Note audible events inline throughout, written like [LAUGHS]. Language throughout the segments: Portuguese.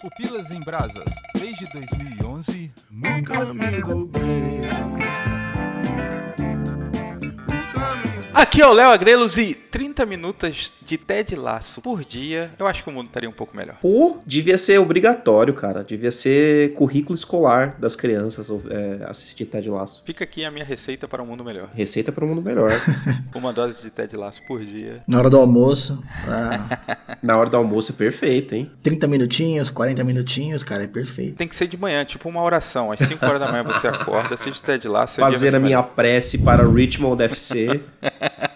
Pupilas em Brasas, desde 2011. No caminho do bem. Aqui é o Léo Agrelos e 30 minutos de Ted Laço por dia, eu acho que o mundo estaria um pouco melhor. Pô, devia ser obrigatório, cara. Devia ser currículo escolar das crianças é, assistir Ted Laço. Fica aqui a minha receita para um mundo melhor. Receita para um mundo melhor. [LAUGHS] Uma dose de Ted Laço por dia. Na hora do almoço, pra [LAUGHS] Na hora do almoço é perfeito, hein? 30 minutinhos, 40 minutinhos, cara, é perfeito. Tem que ser de manhã, tipo uma oração. Às 5 horas da manhã você acorda, assiste Ted Laço. vai Fazer a minha melhor. prece para Richmond FC. [LAUGHS]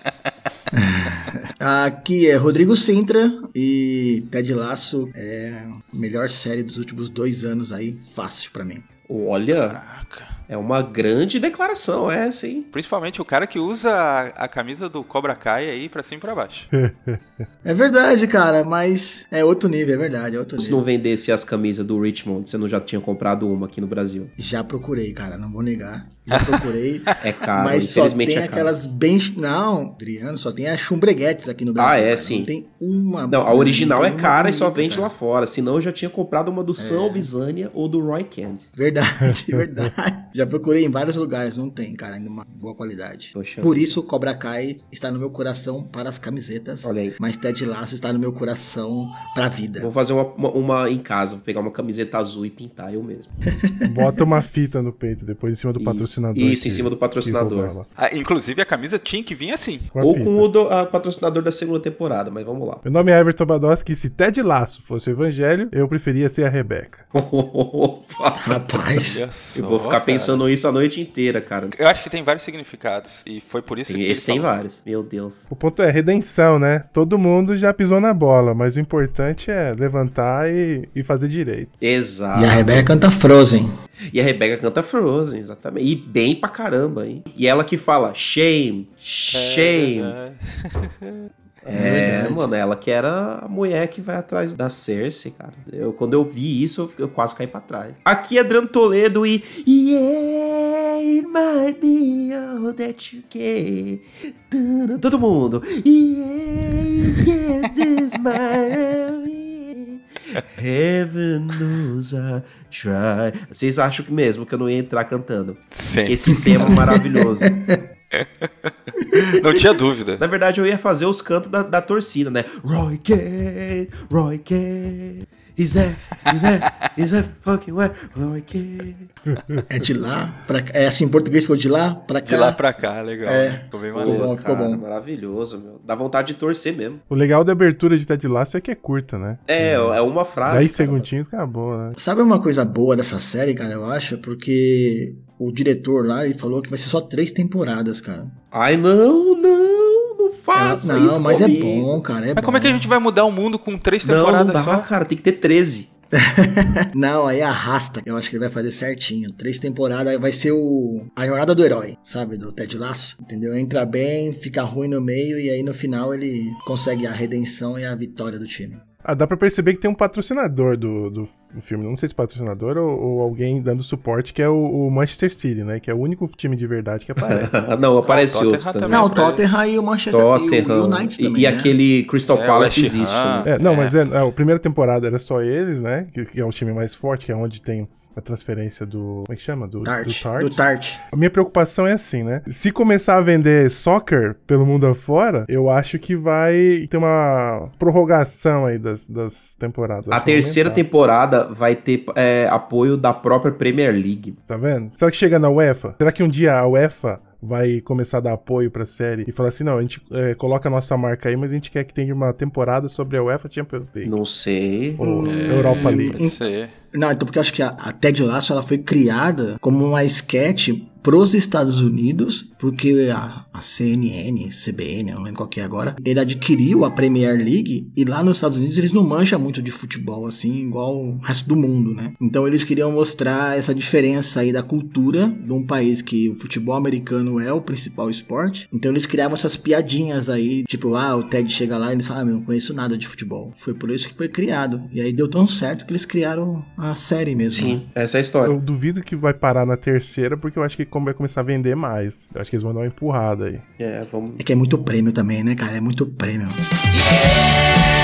Aqui é Rodrigo Sintra e Ted Laço é a melhor série dos últimos dois anos aí, fácil pra mim. Olha, Caraca. É uma grande declaração essa, hein? Principalmente o cara que usa a, a camisa do Cobra Kai aí pra cima e pra baixo. [LAUGHS] É verdade, cara, mas é outro nível, é verdade, é outro Se nível. não vendesse as camisas do Richmond, você não já tinha comprado uma aqui no Brasil. Já procurei, cara, não vou negar. Já procurei. [LAUGHS] É caro, mas só infelizmente tem é caro. aquelas bem. Não, Adriano, só tem as chumbreguetes aqui no Brasil. Ah, é, cara. sim. Não tem uma. Não, a original não é cara e só vende cara. lá fora. Senão eu já tinha comprado uma do Sam Bizania ou do Roy Kent. Verdade, [LAUGHS] verdade. Já procurei em vários lugares, não tem, cara, ainda uma boa qualidade. Poxa. Por isso, Cobra Kai está no meu coração para as camisetas. Olha aí. Mas Ted Lasso está no meu coração pra vida. Vou fazer uma, uma, uma em casa, vou pegar uma camiseta azul e pintar eu mesmo. [LAUGHS] Bota uma fita no peito, depois em cima do Isso. patrocinador. Isso, que- em cima do patrocinador. Ah, inclusive a camisa tinha que vir assim. Com a Ou fita. com o do, a patrocinador da segunda temporada, mas vamos lá. Meu nome é Everton Badowski e se Ted Laço fosse o evangelho, eu preferia ser a Rebeca. [LAUGHS] Opa! Rapaz, Eu vou ficar cara. Pensando isso a noite inteira, cara. Eu acho que tem vários significados. E foi por isso Tem- que. esse tem falou. vários. Meu Deus. O ponto é redenção, né? Todo mundo já pisou na bola, mas o importante é levantar e, e fazer direito. Exato. e a Rebeca canta Frozen. E a Rebeca canta Frozen, exatamente. E bem pra caramba, hein? E ela que fala shame, shame. [LAUGHS] É, mano, ela que era a mulher que vai atrás da Cersei, cara. Eu, quando eu vi isso, eu, eu quase caí pra trás. Aqui é Adriano Toledo e. Yeah, it might be all that you get. Todo mundo. Yeah, yes, this my. [LAUGHS] Heaven knows I try. Vocês acham que mesmo que eu não ia entrar cantando? Sim. Esse tema maravilhoso. [LAUGHS] [LAUGHS] Não tinha dúvida. Na verdade, eu ia fazer os cantos da, da torcida, né? Roy Kent, Roy Kent. Is that, is that, is that fucking where? Roy Kent. É de lá pra cá. É, acho que em português ficou de lá pra cá. De lá pra cá, legal. É. Ficou bem Ficou maneiro. bom, ficou bom. Maravilhoso, meu. Dá vontade de torcer mesmo. O legal da abertura de Ted Laço é que é curta, né? É, é uma frase. 10 cara. segundinhos acabou, né? Sabe uma coisa boa dessa série, cara, eu acho? Porque o diretor lá, ele falou que vai ser só três temporadas, cara. Ai, não, não, não faça não, isso mas é comigo. bom, cara, é Mas como é que a gente vai mudar o mundo com três Não, não temporadas dá, só? cara. Tem que ter 13. [LAUGHS] Não, aí arrasta. Eu acho que ele vai fazer certinho. Três temporadas vai ser o a jornada do herói, sabe? Do Ted Lasso. Entendeu? Entra bem, fica ruim no meio e aí no final ele consegue a redenção e a vitória do time. Ah, dá pra perceber que tem um patrocinador do, do filme. Não sei se patrocinador ou, ou alguém dando suporte, que é o, o Manchester City, né? Que é o único time de verdade que aparece. [LAUGHS] não, aparece Tottenham outros também. Não, o Tottenham e o Manchester e Tottenham. o United E, também. e né? aquele Crystal É, Palace existe também. É, não, É. mas é, é, a primeira temporada era só eles, né? Que, que é o time mais forte, que é onde tem a transferência do. Como é que chama? Do Tart. Do Tart. Do Tart. A minha preocupação é assim, né? Se começar a vender soccer pelo mundo afora, eu acho que vai ter uma prorrogação aí das, das temporadas. A terceira aumentar, temporada vai ter é, apoio da própria Premier League. Tá vendo? Será que chega na UEFA? Será que um dia a UEFA vai começar a dar apoio pra série e falar assim: não, a gente é, coloca a nossa marca aí, mas a gente quer que tenha uma temporada sobre a UEFA Champions League. Não sei. Ou Europa League. Não, então porque eu acho que a, a Ted Lasso ela foi criada como uma sketch pros Estados Unidos, porque a, a CNN, CBN, eu não lembro qual que é agora, ele adquiriu a Premier League e lá nos Estados Unidos eles não mancham muito de futebol assim, igual o resto do mundo, né? Então eles queriam mostrar essa diferença aí da cultura de um país que o futebol americano é o principal esporte. Então eles criavam essas piadinhas aí, tipo, ah, o Ted chega lá e eles falam, ah, meu, não conheço nada de futebol. Foi por isso que foi criado. E aí deu tão certo que eles criaram a série mesmo. Sim, essa é a história. Eu duvido que vai parar na terceira, porque eu acho que vai começar a vender mais. Eu acho que eles vão dar uma empurrada aí. É, vamos. É que é muito prêmio também, né, cara? É muito prêmio. Might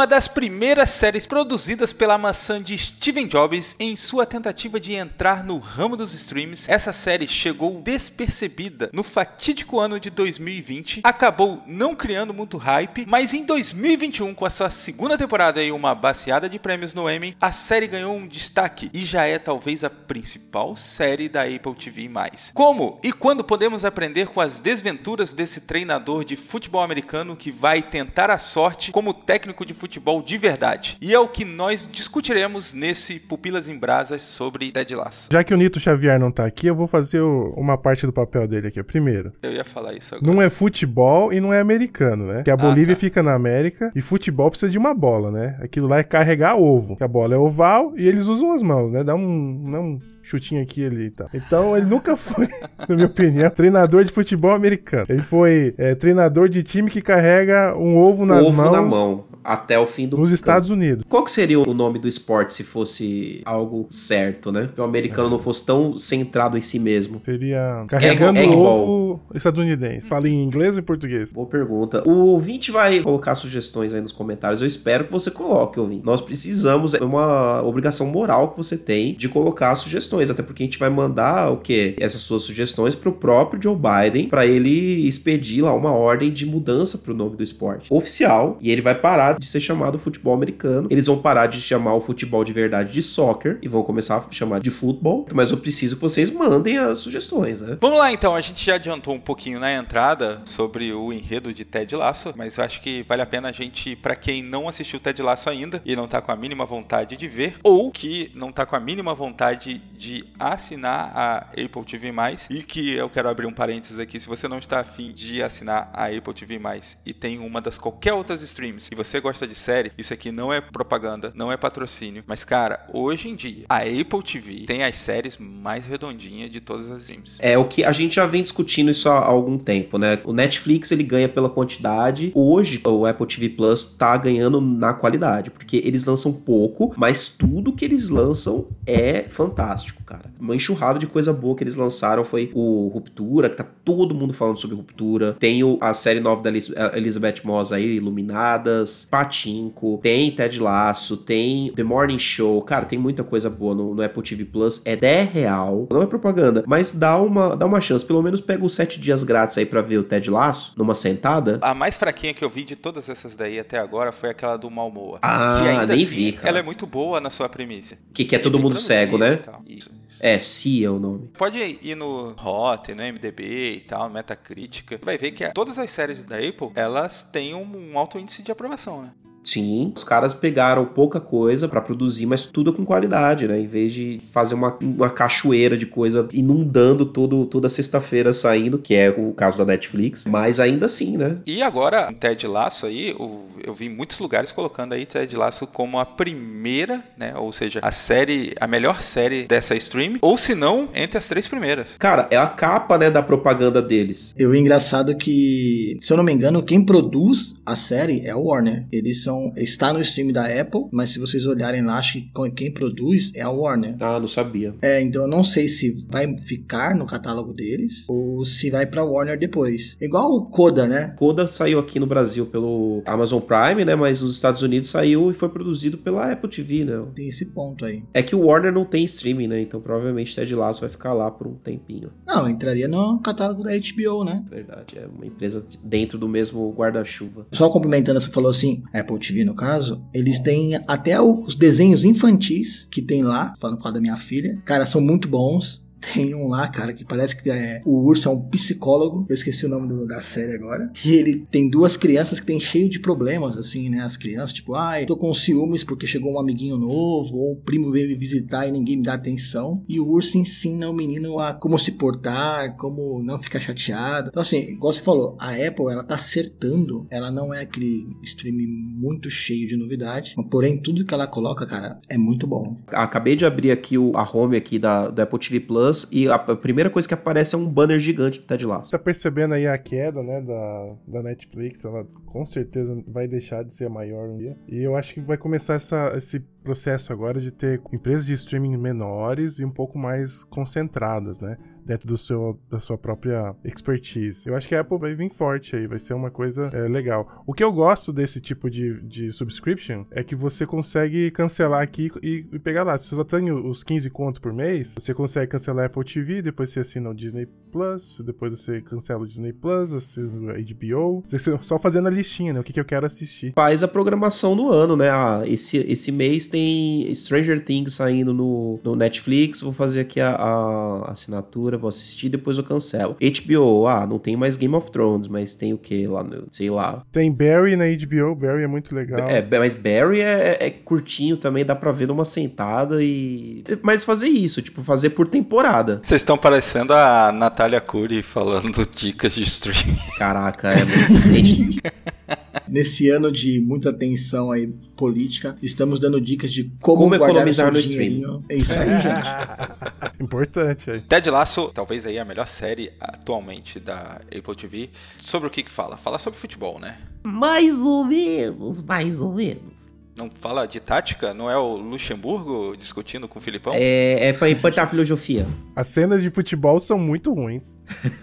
uma das primeiras séries produzidas pela maçã de Steven Jobs em sua tentativa de entrar no ramo dos streams, essa série chegou despercebida no fatídico ano de 2020, acabou não criando muito hype, mas em 2021, com a sua segunda temporada e uma baseada de prêmios no Emmy, a série ganhou um destaque e já é talvez a principal série da Apple TV+. Como e quando podemos aprender com as desventuras desse treinador de futebol americano que vai tentar a sorte como técnico de futebol de verdade? E é o que nós discutiremos nesse Pupilas em Brasas sobre Ted Lasso. Já que o Nito Xavier não tá aqui, eu vou fazer o- uma parte do papel dele aqui. Primeiro, Eu ia falar isso agora. não é futebol e não é americano, né? Que a Bolívia tá. fica na América e futebol precisa de uma bola, né? Aquilo lá é carregar ovo. Que a bola é oval e eles usam as mãos, né? Dá um, dá um chutinho aqui ali e tal. Então ele nunca foi, [LAUGHS] na minha opinião, treinador de futebol americano. Ele foi é, treinador de time que carrega um ovo nas Ovo mãos na mão, até o fim do nos campo. Estados Unidos. Qual que seria o nome do esporte se fosse algo certo, né? Que o americano não fosse tão centrado em si mesmo. Seria carregando egg o ball. ovo estadunidense. Fala em inglês ou em português? Boa pergunta. O ouvinte vai colocar sugestões aí nos comentários. Eu espero que você coloque, ouvinte. Nós precisamos, é uma obrigação moral que você tem de colocar sugestões. Até porque a gente vai mandar o quê? Essas suas sugestões pro próprio Joe Biden para ele expedir lá uma ordem de mudança pro nome do esporte oficial. E ele vai parar de ser chamado futebol americano. Eles vão parar de chamar o futebol de verdade de soccer e vão começar a chamar de futebol. Mas eu preciso que vocês mandem as sugestões, né? Vamos lá então, a gente já adiantou um pouquinho na entrada sobre o enredo de Ted Lasso, mas eu acho que vale a pena a gente, pra quem não assistiu Ted Lasso ainda e não tá com a mínima vontade de ver, ou que não tá com a mínima vontade de assinar a Apple TV+, e que eu quero abrir um parênteses aqui, se você não está afim de assinar a Apple TV+, e tem uma das qualquer outras streams, e você gosta de série, isso aqui não é propaganda, não é patrocínio, mas cara, hoje em dia, a Apple TV tem as séries mais redondinhas de todas as streams. É o que a gente já vem discutindo isso há algum tempo, né? O Netflix ele ganha pela quantidade. Hoje o Apple TV Plus tá ganhando na qualidade, porque eles lançam pouco, mas tudo que eles lançam é fantástico, cara. Uma enxurrada de coisa boa que eles lançaram foi o Ruptura, que tá todo mundo falando sobre Ruptura. Tem a série nova da Elizabeth Moss aí, Iluminadas, Patinco, tem Ted Lasso, tem The Morning Show. Cara, tem muita coisa boa no, no Apple TV Plus. É 10 real. Não é propaganda, mas dá uma, dá uma chance. Pelo menos pega os 7 dias grátis aí pra ver o Ted Lasso numa sentada. A mais fraquinha que eu vi de todas essas daí até agora foi aquela do Malmoa. Ah, que ainda nem assim, vi, cara. Ela é muito boa na sua premissa. Que, que é todo mundo cego, né? e. É, Si é o nome. Pode ir no Rotten, no MDB e tal, Metacritica. Vai ver que todas as séries da Apple, elas têm um alto índice de aprovação, né? Sim, os caras pegaram pouca coisa pra produzir, mas tudo com qualidade, né? Em vez de fazer uma, uma cachoeira de coisa inundando todo, toda sexta-feira saindo, que é o caso da Netflix. Mas ainda assim, né? E agora, o Ted Lasso aí, o- eu vi em muitos lugares colocando aí Ted Lasso como a primeira, né? Ou seja, a série, a melhor série dessa stream, ou se não, entre as três primeiras. Cara, é a capa, né, da propaganda deles. Eu engraçado que, se eu não me engano, quem produz a série é o Warner. Eles são está no stream da Apple, mas se vocês olharem lá, acho que quem produz é a Warner. Ah, não sabia. É, então eu não sei se vai ficar no catálogo deles ou se vai pra Warner depois. Igual o Coda, né? Coda saiu aqui no Brasil pelo Amazon Prime, né? Mas nos Estados Unidos saiu e foi produzido pela Apple TV, né? Tem esse ponto aí. É que o Warner não tem streaming, né? Então provavelmente Ted Lasso vai ficar lá por um tempinho. Não, entraria no catálogo da HBO, né? Verdade, é uma empresa dentro do mesmo guarda-chuva. Só complementando, você falou assim, Apple TV no caso, eles têm até os desenhos infantis que tem lá, falando com a da minha filha. Cara, são muito bons. Tem um lá, cara, que parece que é, o urso é um psicólogo. Eu esqueci o nome do- da série agora. Que ele tem duas crianças que tem cheio de problemas, assim, né? As crianças, tipo, ai, tô com ciúmes porque chegou um amiguinho novo, ou um primo veio me visitar e ninguém me dá atenção. E o urso ensina o menino a como se portar, como não ficar chateado. Então, assim, igual você falou, a Apple, ela tá acertando. Ela não é aquele stream muito cheio de novidade. Porém, tudo que ela coloca, cara, é muito bom. Acabei de abrir aqui o, a home aqui da, do Apple TV Plus e a, a primeira coisa que aparece é um banner gigante do Ted Lasso. Tá percebendo aí a queda, né, da, da Netflix, ela com certeza vai deixar de ser maior um dia. E eu acho que vai começar essa, esse processo agora de ter empresas de streaming menores e um pouco mais concentradas, né? dentro do seu, da sua própria expertise. Eu acho que a Apple vai vir forte aí, vai ser uma coisa é, legal. O que eu gosto desse tipo de, de subscription é que você consegue cancelar aqui e, e pegar lá. Se você só tem os 15 conto por mês, você consegue cancelar a Apple TV, depois você assina o Disney Plus, depois você cancela o Disney Plus, assina o HBO. Você só fazendo a listinha, né? O que, que eu quero assistir. Faz a programação do ano, né? Ah, esse, esse mês tem Stranger Things saindo no, no Netflix, vou fazer aqui a, a assinatura, vou assistir, depois eu cancelo. HBO, ah, não tem mais Game of Thrones, mas tem o que lá, no- sei lá. Tem Barry na HBO, Barry é muito legal. É, mas Barry é, é curtinho também, dá pra ver numa sentada e. Mas fazer isso, tipo, fazer por temporada. Vocês estão parecendo a Natália Cury falando [LAUGHS] dicas de streaming. Caraca, é muito. [LAUGHS] Nesse ano de muita tensão aí política, estamos dando dicas de como, Como economizar no dinheirinho. É isso aí, gente. [LAUGHS] Importante aí. Ted Lasso, talvez aí a melhor série atualmente da Apple TV. Sobre o que que fala? Fala sobre futebol, né? Mais ou menos, mais ou menos. Não fala de tática? Não é o Luxemburgo discutindo com o Filipão? é, é pra implantar a filosofia. As cenas de futebol são muito ruins.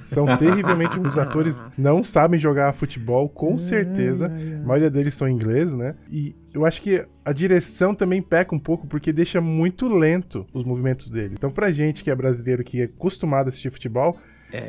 São [LAUGHS] terrivelmente ruins. Os atores não sabem jogar futebol, com certeza. A maioria deles são ingleses, né? E eu acho que a direção também peca um pouco porque deixa muito lento os movimentos dele. Então, pra gente que é brasileiro, que é acostumado a assistir futebol,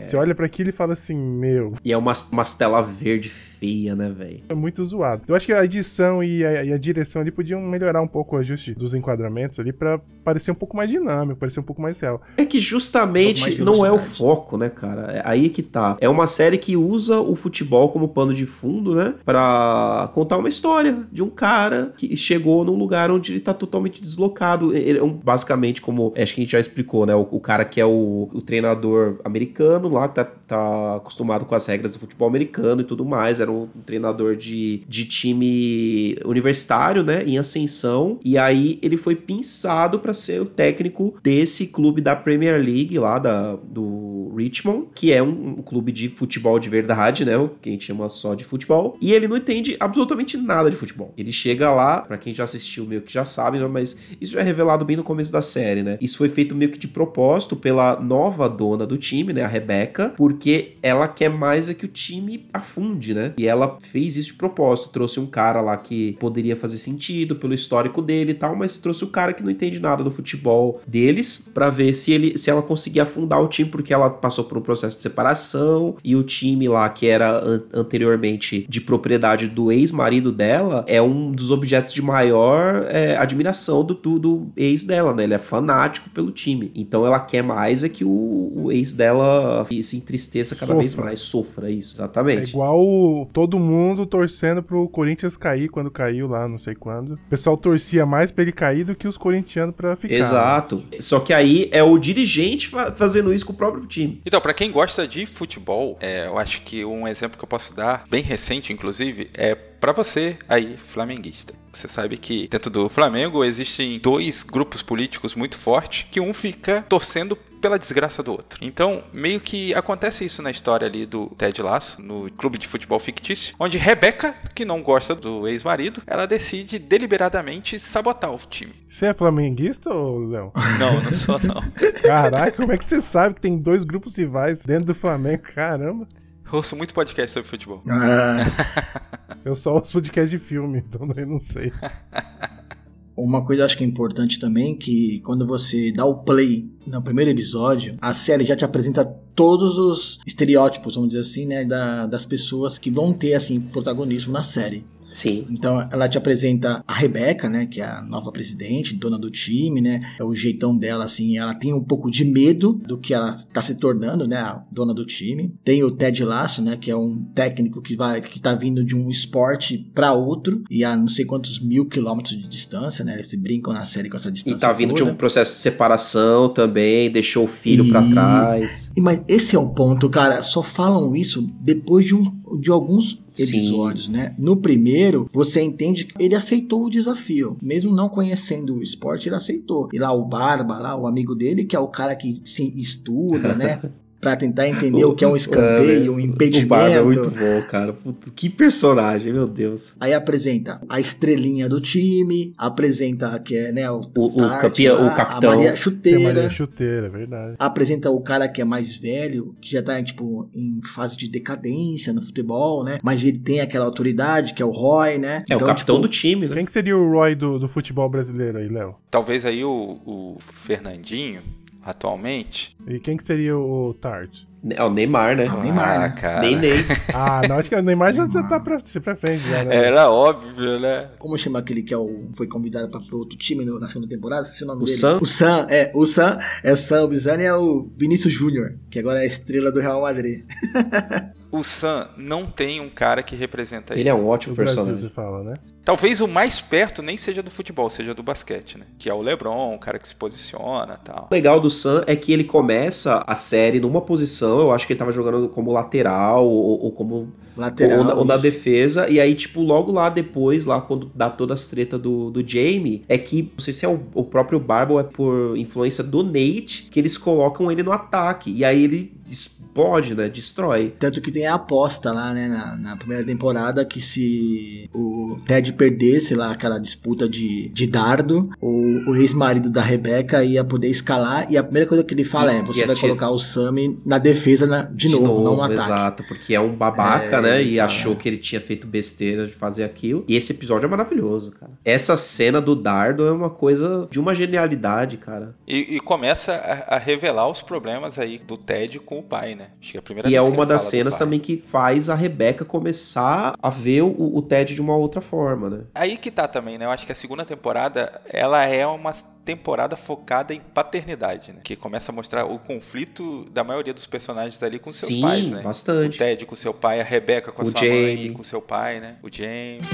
você olha pra aquilo e fala assim: Meu, E é umas, umas tela verde feia, né, velho? é muito zoado. Eu acho que a edição e a, e a direção ali podiam melhorar um pouco o ajuste dos enquadramentos ali pra parecer um pouco mais dinâmico, parecer um pouco mais real. É que Um justamente de não é o foco, né, cara? É aí que tá. É uma série que usa o futebol como pano de fundo, né? Pra contar uma história de um cara que chegou num lugar onde ele tá totalmente deslocado. Ele é um, basicamente, como acho que a gente já explicou, né? O, o cara que é o, o treinador americano lá, que tá, tá acostumado com as regras do futebol americano e tudo mais. Era um treinador de, de time universitário, né? Em ascensão. E aí ele foi pinçado pra ser o técnico desse clube da Premier League lá da, do Richmond, que é um, um clube de futebol de verdade, né? O que a gente chama só de futebol. E ele não entende absolutamente nada de futebol. Ele chega lá, pra quem já assistiu meio que já sabe, né? mas isso já é revelado bem no começo da série, né? Isso foi feito meio que de propósito pela nova dona do time, né? A Rebecca, porque ela quer mais é que o time afunde, né? E ela fez isso de propósito. Trouxe um cara lá que poderia fazer sentido pelo histórico dele e tal, mas trouxe o cara que não entende nada do futebol deles pra ver se ele se ela conseguia afundar o time, porque ela passou por um processo de separação e o time lá que era an- anteriormente de propriedade do ex-marido dela é um dos objetos de maior é, admiração do, do, do ex dela, né? Ele é fanático pelo time. Então ela quer mais é que o, o ex dela se entristeça cada vez Sofra. mais, sofra isso, É exatamente. igual o- todo mundo torcendo pro Corinthians cair quando caiu lá, não sei quando. O pessoal torcia mais pra ele cair do que os corintianos pra ficar. né? Exato. Só que aí é o dirigente fa- fazendo isso com o próprio time. Então, pra quem gosta de futebol, é, eu acho que um exemplo que eu posso dar, bem recente inclusive, é pra você aí, flamenguista. Você sabe que dentro do Flamengo existem dois grupos políticos muito fortes, que um fica torcendo pela desgraça do outro. Então, meio que acontece isso na história ali do Ted Lasso, no clube de futebol fictício, onde Rebeca, que não gosta do ex-marido, ela decide deliberadamente sabotar o time. Você é flamenguista, ô Léo? [LAUGHS] Não, não sou não. Caraca, como é que você sabe que tem dois grupos rivais dentro do Flamengo? Caramba. Eu ouço muito podcast sobre futebol. Ah, [LAUGHS] Eu só ouço podcast de filme, [LAUGHS] então eu não sei. [LAUGHS] Uma coisa acho que é importante também que quando você dá o play no primeiro episódio, a série já te apresenta todos os estereótipos, vamos dizer assim, né, da- das pessoas que vão ter assim protagonismo na série. Sim. Então ela te apresenta a Rebeca, né, que é a nova presidente, dona do time, né? É o jeitão dela assim, ela tem um pouco de medo do que ela está se tornando, né, a dona do time. Tem o Ted Lasso, né, que é um técnico que vai que tá vindo de um esporte para outro e a não sei quantos mil quilômetros de distância, né? Eles se brincam na série com essa E distância. tá vindo de toda. um processo de separação também, deixou o filho pra E- trás. E, mas esse é o ponto, cara. Só falam isso depois de, um, de alguns Sim. episódios, né? No primeiro, você entende que ele aceitou o desafio. Mesmo não conhecendo o esporte, ele aceitou. E lá o Barba, lá, o amigo dele, que é o cara que se estuda, né? [LAUGHS] pra tentar entender o que é um escanteio, um O Barba é muito impedimento. bom, cara. Puta, que personagem, meu Deus. Aí apresenta a estrelinha do time, apresenta que é, né, o, O- o Tart campeão- lá, o capitão. a Maria Chuteira. Maria Chuteira, é verdade. apresenta o cara que é mais velho, que já tá, tipo, em fase de decadência no futebol, né? Mas ele tem aquela autoridade, que é o Roy, né? É o capitão tipo, do time, né? Quem que seria o Roy do, do futebol brasileiro aí, Léo? Talvez aí o, o Fernandinho, atualmente. E quem que seria o Tart? É o Neymar, né? Ah, o Neymar, né? cara. Nem nem. [LAUGHS] Ah, não, acho que o Neymar já já tá pra, pra frente já, né? Era óbvio, né? Como chama aquele que é o, foi convidado pra, pro outro time no- na segunda temporada? Esqueci o nome O dele. Sam? O Sam, é. O Sam, é o Sam, o Bizani é o Vinícius Júnior, que agora é a estrela do Real Madrid. [LAUGHS] O Sam não tem um cara que representa ele. Ele é um ótimo O Brasil, personagem. você fala, né? Talvez o mais perto nem seja do futebol, seja do basquete, né? Que é o LeBron, o cara que se posiciona e tal. O legal do Sam é que ele começa a série numa posição, eu acho que ele tava jogando como lateral ou, ou como Lateral. ou, na, ou na defesa, e aí, tipo, logo lá depois, lá quando dá toda as treta do, do Jamie, é que, não sei se é o, o próprio Barba ou é por influência do Nate, que eles colocam ele no ataque, e aí ele explode, né, destrói. Tanto que tem a aposta lá, né, na, na primeira temporada, que se o Ted perdesse lá aquela disputa de, de dardo, o, o ex-marido da Rebeca ia poder escalar, e a primeira coisa que ele fala é, você vai colocar o Sammy na defesa na- de, novo, não no ataque. Exato, porque é um babaca, É, né, e fala. achou que ele tinha feito besteira de fazer aquilo, e esse episódio é maravilhoso, cara. Essa cena do dardo é uma coisa de uma genialidade, cara. E, e começa a, a revelar os problemas aí do Ted com o pai, né? Acho que é a primeira E é uma das cenas também que faz a Rebeca começar a ver o, o Ted de uma outra forma, né? Aí que tá também, né? Eu acho que a segunda temporada, ela é uma temporada focada em paternidade, né? Que começa a mostrar o conflito da maioria dos personagens ali com seus Sim, pais, né? bastante. O Ted com seu pai, a Rebeca com a O sua mãe Jamie. e com seu pai, né? O James.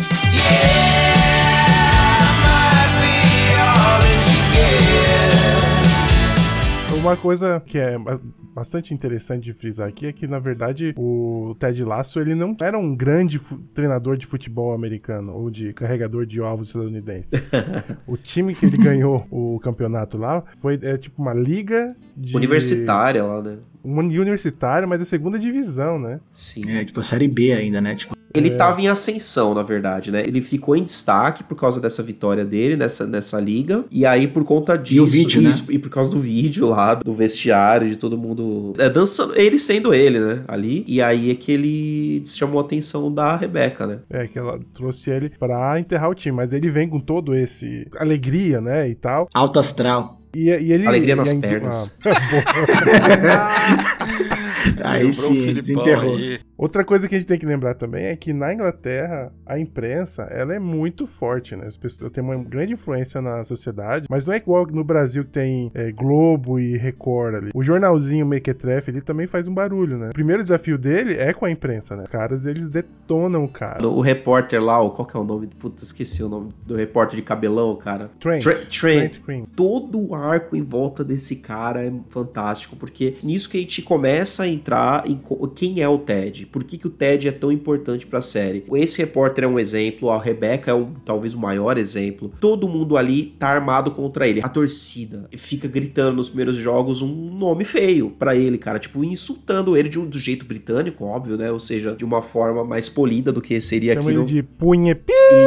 Uma coisa que é bastante interessante de frisar aqui é que, na verdade, o Ted Lasso ele não era um grande treinador de futebol americano ou de carregador de ovos estadunidense. [LAUGHS] o time que ele ganhou o campeonato lá foi é, tipo uma liga de Universitária lá, né? Uma universitária, mas é segunda divisão, né? Sim. É, tipo, a série B ainda, né? Tipo, Ele tava em ascensão, na verdade, né? Ele ficou em destaque por causa dessa vitória dele nessa, nessa liga. E aí, por conta disso. o vídeo, né? isso, E por causa do vídeo lá, do vestiário, de todo mundo. É, dançando. Ele sendo ele, né? Ali. E aí é que ele chamou a atenção da Rebeca, né? É, que ela trouxe ele pra enterrar o time, mas ele vem com todo esse alegria, né, e tal. alto astral. E, e ele Alegria e nas pernas. [LAUGHS] [LAUGHS] Aí Lembrou o sim, desenterrou. aí. Outra coisa que a gente tem que lembrar também é que na Inglaterra a imprensa ela é muito forte, né? As pessoas têm uma grande influência na sociedade, mas não é igual no Brasil que tem é, Globo e Record ali. O jornalzinho Mequetrefe ele também faz um barulho, né? O primeiro desafio dele é com a imprensa, né? Os caras eles detonam o cara. O repórter lá, o- qual que é o nome? Puta, esqueci o nome do repórter de cabelão, cara. Trent. Tre- Trent. Trent todo o arco em volta desse cara é fantástico, porque nisso que a gente começa a entrar em quem é o Ted, por que, que o Ted é tão importante pra série. Esse repórter é um exemplo, a Rebecca é um, talvez o maior exemplo. Todo mundo ali tá armado contra ele. A torcida fica gritando nos primeiros jogos um nome feio pra ele, cara, tipo insultando ele de um do jeito britânico, óbvio, né? Ou seja, de uma forma mais polida do que seria Chama aqui ele no de punha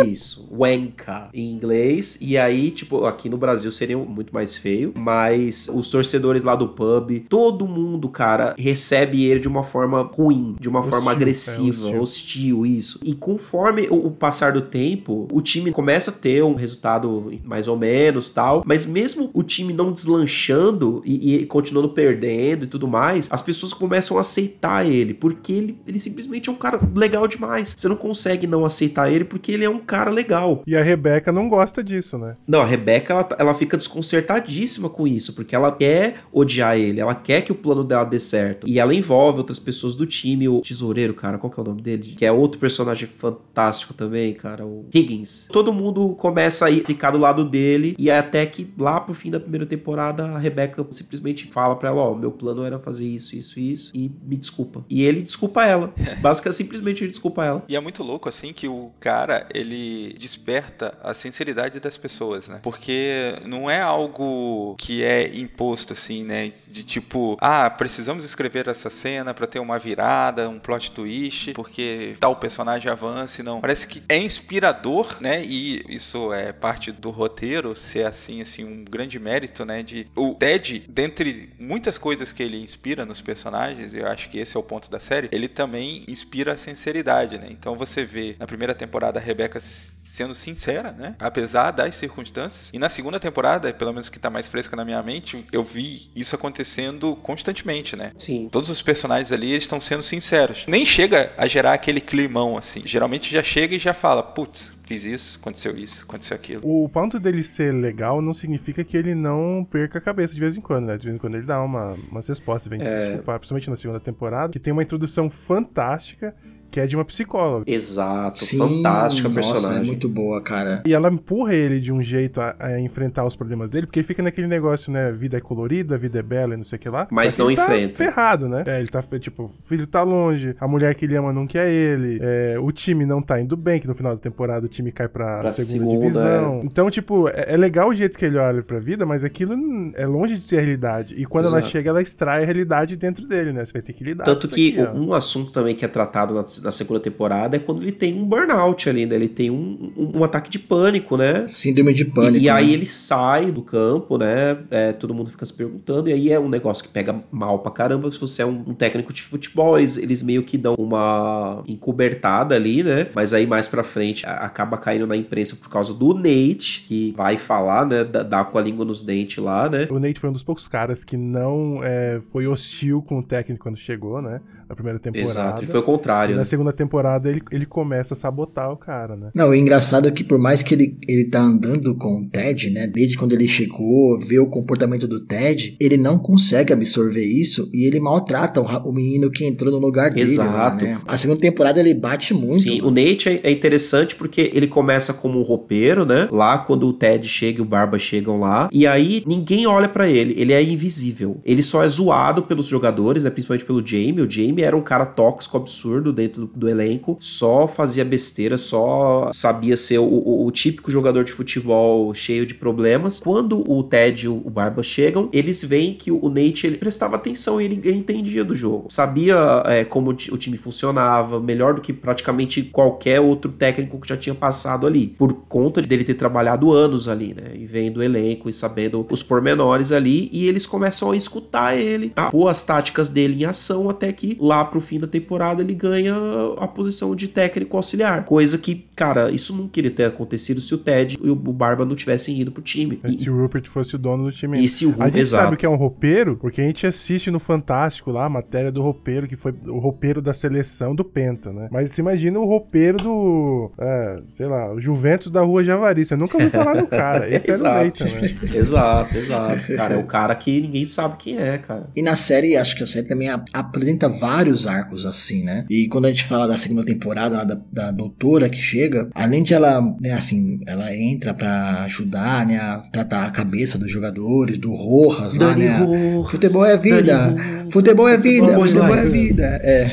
isso, Wenka em inglês. E aí, tipo, aqui no Brasil seria muito mais feio. Mas os torcedores lá do pub, todo mundo, cara, recebe ele de uma forma ruim, de uma Hostil, forma é, agressiva, hostil. hostil. isso. E conforme o, o passar do tempo, o time começa a ter um resultado mais ou menos tal. Mas mesmo o time não deslanchando e, e continuando perdendo e tudo mais, as pessoas começam a aceitar ele, porque ele, ele simplesmente é um cara legal demais. Você não consegue não aceitar ele porque ele é um cara legal. E a Rebeca não gosta disso, né? Não, a Rebeca, ela, ela fica desconcertadíssima com isso, porque ela quer odiar ele, ela quer que o plano dela dê certo. E ela envolve outras pessoas do time, o tesoureiro, cara. Qual que é o nome dele? Que é outro personagem fantástico também, cara. O Higgins. Todo mundo começa a ir, ficar do lado dele. E é até que lá pro fim da primeira temporada, a Rebecca simplesmente fala pra ela: Ó, meu plano era fazer isso, isso, isso. E me desculpa. E ele desculpa ela. [LAUGHS] Basicamente, simplesmente ele desculpa ela. E é muito louco, assim, que o cara, ele desperta a sinceridade das pessoas, né? Porque não é algo que é imposto, assim, né? De tipo, ah, precisamos escrever essa cena pra ter uma virada, um plot twist, porque tal personagem avance, não. Parece que é inspirador, né? E isso é parte do roteiro, ser assim, assim, um grande mérito, né? De o Ted, dentre muitas coisas que ele inspira nos personagens, eu acho que esse é o ponto da série, ele também inspira a sinceridade, né? Então você vê na primeira temporada a Rebecca sendo sincera, né? Apesar das circunstâncias. E na segunda temporada, pelo menos que tá mais fresca na minha mente, eu vi isso acontecendo constantemente, né? Sim. Todos os personagens ali eles estão sendo sinceros. Nem chega a gerar aquele climão assim. Geralmente já chega e já fala, putz, fiz isso, aconteceu isso, aconteceu aquilo. O ponto dele ser legal não significa que ele não perca a cabeça de vez em quando, né? De vez em quando ele dá uma, umas respostas, vem se desculpar, principalmente na segunda temporada, que tem uma introdução fantástica que é de uma psicóloga. Exato. Fantástica nossa, personagem. é muito boa, cara. E ela empurra ele de um jeito a, a enfrentar os problemas dele, porque ele fica naquele negócio, né? Vida é colorida, vida é bela e não sei o que lá. Mas não ele tá enfrenta. ferrado, né? É, ele tá, tipo, o filho tá longe, a mulher que ele ama não quer ele, é, o time não tá indo bem, que no final da temporada o time cai pra, Pra segunda, segunda, divisão. Então, tipo, é, é legal o jeito que ele olha pra vida, mas aquilo é longe de ser a realidade. E quando ela Exato. chega, ela extrai a realidade dentro dele, né? Você vai ter que lidar Tanto com que aqui, ó. um assunto também que é tratado na, na segunda temporada é quando ele tem um burnout ali, né? Ele tem um, um, um ataque de pânico, né? Síndrome de E- pânico. e, aí né? ele sai do campo, né? É, todo mundo fica se perguntando, e aí é um negócio que pega mal pra caramba. Se você é um, um técnico de futebol, eles, eles meio que dão uma encobertada ali, né? Mas aí mais pra frente acaba caindo na imprensa por causa do Nate, que vai falar, né? Dá, dá com a língua nos dentes lá, né? O Nate foi um dos poucos caras que não é, foi hostil com o técnico quando chegou, né? Na primeira temporada. Exato, e foi o E contrário. na né? segunda temporada ele, ele começa a sabotar o cara, né? Não, o engraçado é que por mais que ele, ele tá andando com o Ted, né? Desde quando ele chegou, vê o comportamento do Ted, ele não consegue absorver isso e ele maltrata o, o menino que entrou no lugar dele. lá, Exato. né? A segunda temporada ele bate muito. Sim, o Nate é, é interessante porque ele começa como um roupeiro, né? Lá quando o Ted chega e o Barba chegam lá. E aí ninguém olha pra ele. Ele é invisível. Ele só é zoado pelos jogadores, né? Principalmente pelo Jamie. O Jamie era um cara tóxico, absurdo dentro do, do elenco. Só fazia besteira, só sabia ser o, o- o típico jogador de futebol cheio de problemas. Quando o Ted e o Barba chegam, eles veem que o Nate ele prestava atenção e ele, ele entendia do jogo. Sabia é, como o ti- o time funcionava, melhor do que praticamente qualquer outro técnico que já tinha passado ali. Por conta dele ter trabalhado anos ali, né? E vendo o elenco e sabendo os pormenores ali. E eles começam a escutar ele, a as táticas dele em ação, até que lá pro fim da temporada ele ganha a posição de técnico auxiliar. Coisa que, cara, isso não queria ter acontecido se o Ted e o Barba não tivessem ido pro time. E E, se o Rupert fosse o dono do time. e se o A gente exato. sabe o que é um roupeiro, porque a gente assiste no Fantástico lá a matéria do roupeiro, que foi o roupeiro da seleção do Penta, né? Mas você imagina o roupeiro do, é, sei lá, o Juventus da Rua Javari. Você nunca ouviu falar do cara. [LAUGHS] Esse era o Exato. Leita, né? [LAUGHS] Exato, exato. Cara, é o cara que ninguém sabe quem é, cara. E na série, acho que a série também ap- apresenta vários arcos assim, né? E quando a gente fala da segunda temporada lá da, da doutora que chega, além de ela, né, assim, ela entra pra ajudar, né, a tratar a cabeça dos jogadores, do Rojas lá, Dani né? Rojas, futebol é vida, Dani futebol é vida, futebol é vida. É.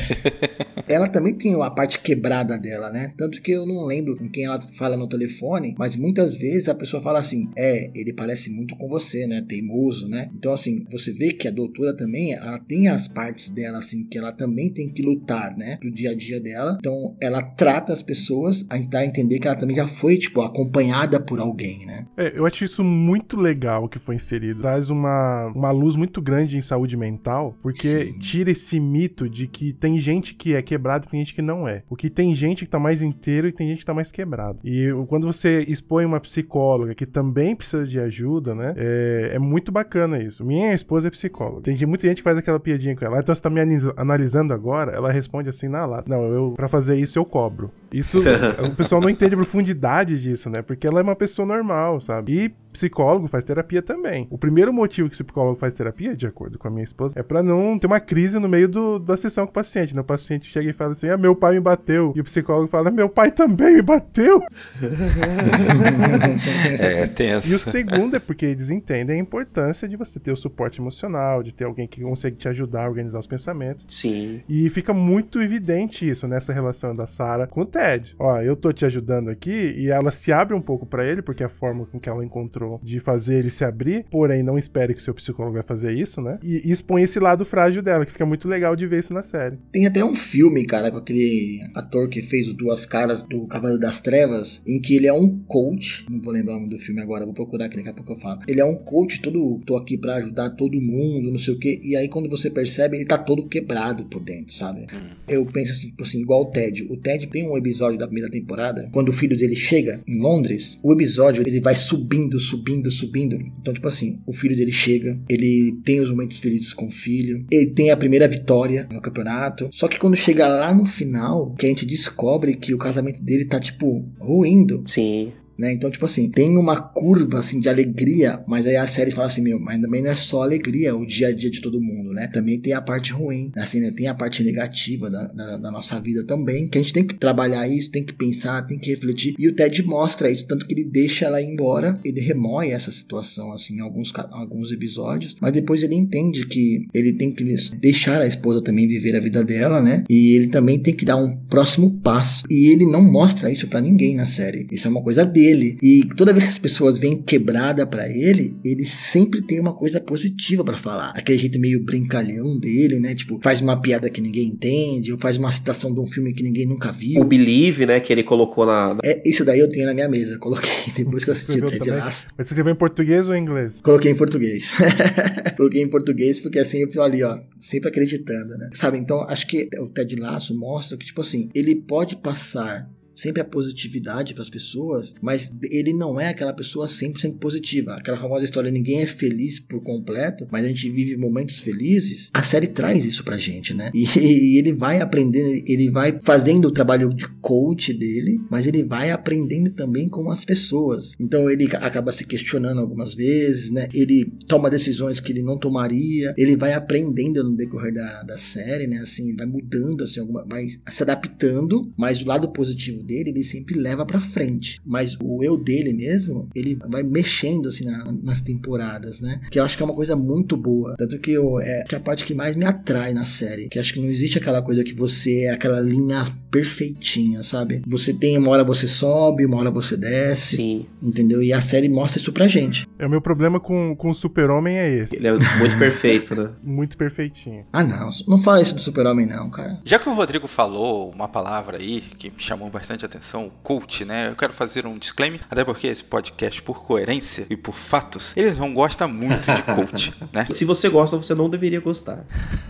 [LAUGHS] ela também tem a parte quebrada dela, né? Tanto que eu não lembro com quem ela fala no telefone, mas muitas vezes a pessoa fala assim: é, ele parece muito com você, né? Teimoso, né? Então, assim, você vê que a doutora também, ela tem as partes dela, assim, que ela também tem que lutar, né? Do dia a dia dela. Então, ela trata as pessoas a tentar entender que ela também já foi, tipo, acompanhada por alguém, né? É, eu acho isso muito legal que foi inserido. Traz uma, uma luz muito grande em saúde mental, porque Sim. tira esse mito de que tem gente que é quebrada e tem gente que não é. O que tem gente que tá mais inteiro e tem gente que tá mais quebrado. E quando você expõe uma psicóloga que também precisa de ajuda, né? É, é muito bacana isso. Minha esposa é psicóloga. Tem muita gente que faz aquela piadinha com ela. "Ah, Então você tá me analisando agora? Ela responde assim na lata. Não, eu, pra fazer isso eu cobro. Isso, [LAUGHS] o pessoal não entende a profundidade disso, né? Porque ela é uma pessoa normal, sabe? E psicólogo faz terapia também. O primeiro motivo que o psicólogo faz terapia, de acordo com a minha esposa, é pra não ter uma crise no meio do- da sessão com o paciente, né? O paciente chega e fala assim: ah, meu pai me bateu. E o psicólogo fala: meu pai também me bateu. [LAUGHS] É, tenso. E o segundo é porque eles entendem a importância de você ter o suporte emocional, de ter alguém que consegue te ajudar a organizar os pensamentos. Sim. E fica muito evidente isso nessa relação da Sarah com o Ted. Ó, eu tô te ajudando aqui e ela se abre um pouco pra ele, porque é a forma com que ela encontrou de fazer ele se abrir, porém não espere que o seu psicólogo vai fazer isso, né? E, e expõe esse lado frágil dela, que fica muito legal de ver isso na série. Tem até um filme, cara, com aquele ator que fez o Duas Caras do Cavaleiro das Trevas, em que ele é um coach. Não vou lembrar o nome do filme agora, vou procurar aqui daqui a pouco eu falo. Ele é um coach, todo. tô aqui pra ajudar todo mundo, não sei o quê. E aí quando você percebe, ele tá todo quebrado por dentro, sabe? Eu penso assim, tipo assim, igual o Ted. O Ted tem um episódio da primeira temporada, quando o filho dele chega em Londres, o episódio ele vai subindo, subindo, subindo. Então, tipo assim, o filho dele chega, ele tem os momentos felizes com o filho, ele tem a primeira vitória no campeonato. Só que quando chega lá no final, que a gente descobre que o casamento dele tá, tipo, ruindo. Sim. Né? Então, tipo assim, tem uma curva assim de alegria, mas aí a série fala assim, meu, mas também não é só alegria o dia a dia de todo mundo, né? Também tem a parte ruim, assim, né? Tem a parte negativa da, da, da nossa vida também, que a gente tem que trabalhar isso, tem que pensar, tem que refletir. E o Ted mostra isso, tanto que ele deixa ela ir embora, ele remoe essa situação, assim, em alguns, alguns episódios, mas depois ele entende que ele tem que deixar a esposa também viver a vida dela, né? E ele também tem que dar um próximo passo. E ele não mostra isso pra ninguém na série. Isso é uma coisa dele. E toda vez que as pessoas vêm quebrada pra ele, ele sempre tem uma coisa positiva pra falar. Aquele jeito meio brincalhão dele, né? Tipo, faz uma piada que ninguém entende, ou faz uma citação de um filme que ninguém nunca viu. O Believe, né, que ele colocou na. É, isso daí eu tenho na minha mesa. Coloquei [LAUGHS] depois que eu assisti o Ted? Lasso. Mas você escreveu em português ou em inglês? Coloquei em português. [LAUGHS] Coloquei em português porque assim eu fico ali, ó, sempre acreditando, né? Sabe? Então acho que o Ted Lasso mostra que, tipo assim, ele pode passar sempre a positividade para as pessoas, mas ele não é aquela pessoa 100% positiva. Aquela famosa história, ninguém é feliz por completo, mas a gente vive momentos felizes. A série traz isso pra gente, né? E, [LAUGHS] e ele vai aprendendo, ele vai fazendo o trabalho de coach dele, mas ele vai aprendendo também com as pessoas. Então ele acaba se questionando algumas vezes, né? Ele toma decisões que ele não tomaria, ele vai aprendendo no decorrer da, da série, né? Assim, vai mudando, assim, alguma, vai se adaptando, mas o lado positivo dele, ele sempre leva pra frente. Mas o eu dele mesmo, ele vai mexendo, assim, na- nas temporadas, né? Que eu acho que é uma coisa muito boa. Tanto que eu, é que é a parte que mais me atrai na série. Que acho que não existe aquela coisa que você é aquela linha perfeitinha, sabe? Você tem, uma hora você sobe, uma hora você desce, Sim. entendeu? E a série mostra isso pra gente. É, o meu problema com, com o super-homem é esse. Ele é muito perfeito, né? [LAUGHS] Muito perfeitinho. Ah, não. Não fala isso do super-homem, não, cara. Já que o Rodrigo falou uma palavra aí que me chamou bastante atenção, coach, né? Eu quero fazer um disclaimer, até porque esse podcast, por coerência e por fatos, eles não gostam muito de coach, [LAUGHS] né? Se você gosta, você não deveria gostar.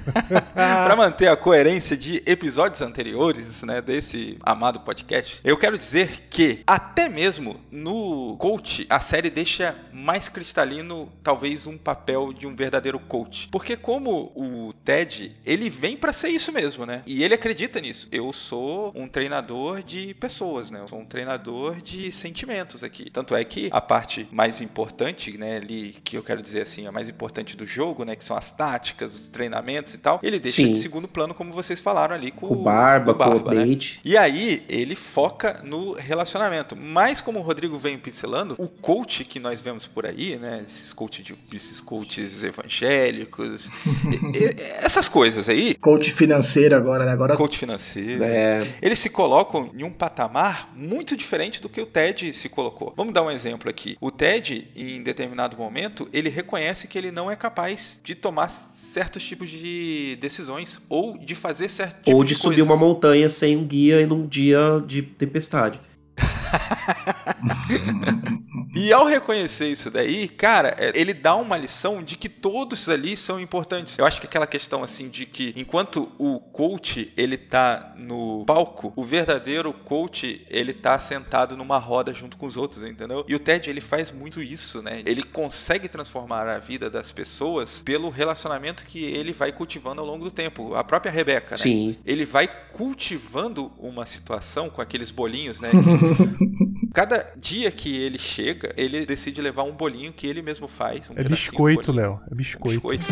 [LAUGHS] Para manter a coerência de episódios anteriores, né, desse amado podcast, eu quero dizer que até mesmo no coach a série deixa mais cristalino talvez um papel de um verdadeiro coach, porque como o Ted, ele vem para ser isso mesmo, né? E ele acredita nisso. Eu sou um treinador de pessoas, né? Eu sou um treinador de sentimentos aqui. Tanto é que a parte mais importante, né, ali que eu quero dizer assim, a mais importante do jogo, né, que são as táticas, os treinamentos e tal, ele deixa Sim. de segundo plano como vocês falaram ali com, Com o Barba, com o né? Nate. E aí, ele foca no relacionamento. Mas, como o Rodrigo vem pincelando, o coach que nós vemos por aí, né? Esses, coach de, esses coaches evangélicos, [LAUGHS] e- e- essas coisas aí, Coach financeiro agora, né? Agora coach financeiro, É, eles se colocam em um patamar muito diferente do que o Ted se colocou. Vamos dar um exemplo aqui. O Ted, em determinado momento, ele reconhece que ele não é capaz de tomar certos tipos de decisões ou de fazer certo tipo ou de subir coisas. uma montanha sem um guia em um dia de tempestade. [LAUGHS] E ao reconhecer isso daí, cara, é, ele dá uma lição de que todos ali são importantes. Eu acho que aquela questão assim de que enquanto o coach ele tá no palco, o verdadeiro coach ele tá sentado numa roda junto com os outros, entendeu? E o Ted ele faz muito isso, né? Ele consegue transformar a vida das pessoas pelo relacionamento que ele vai cultivando ao longo do tempo. A própria Rebeca, né? Sim. Ele vai cultivando uma situação com aqueles bolinhos, né? [LAUGHS] [LAUGHS] Cada dia que ele chega, ele decide levar um bolinho que ele mesmo faz. Um É biscoito. Léo. É biscoito. Biscoito.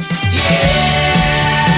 might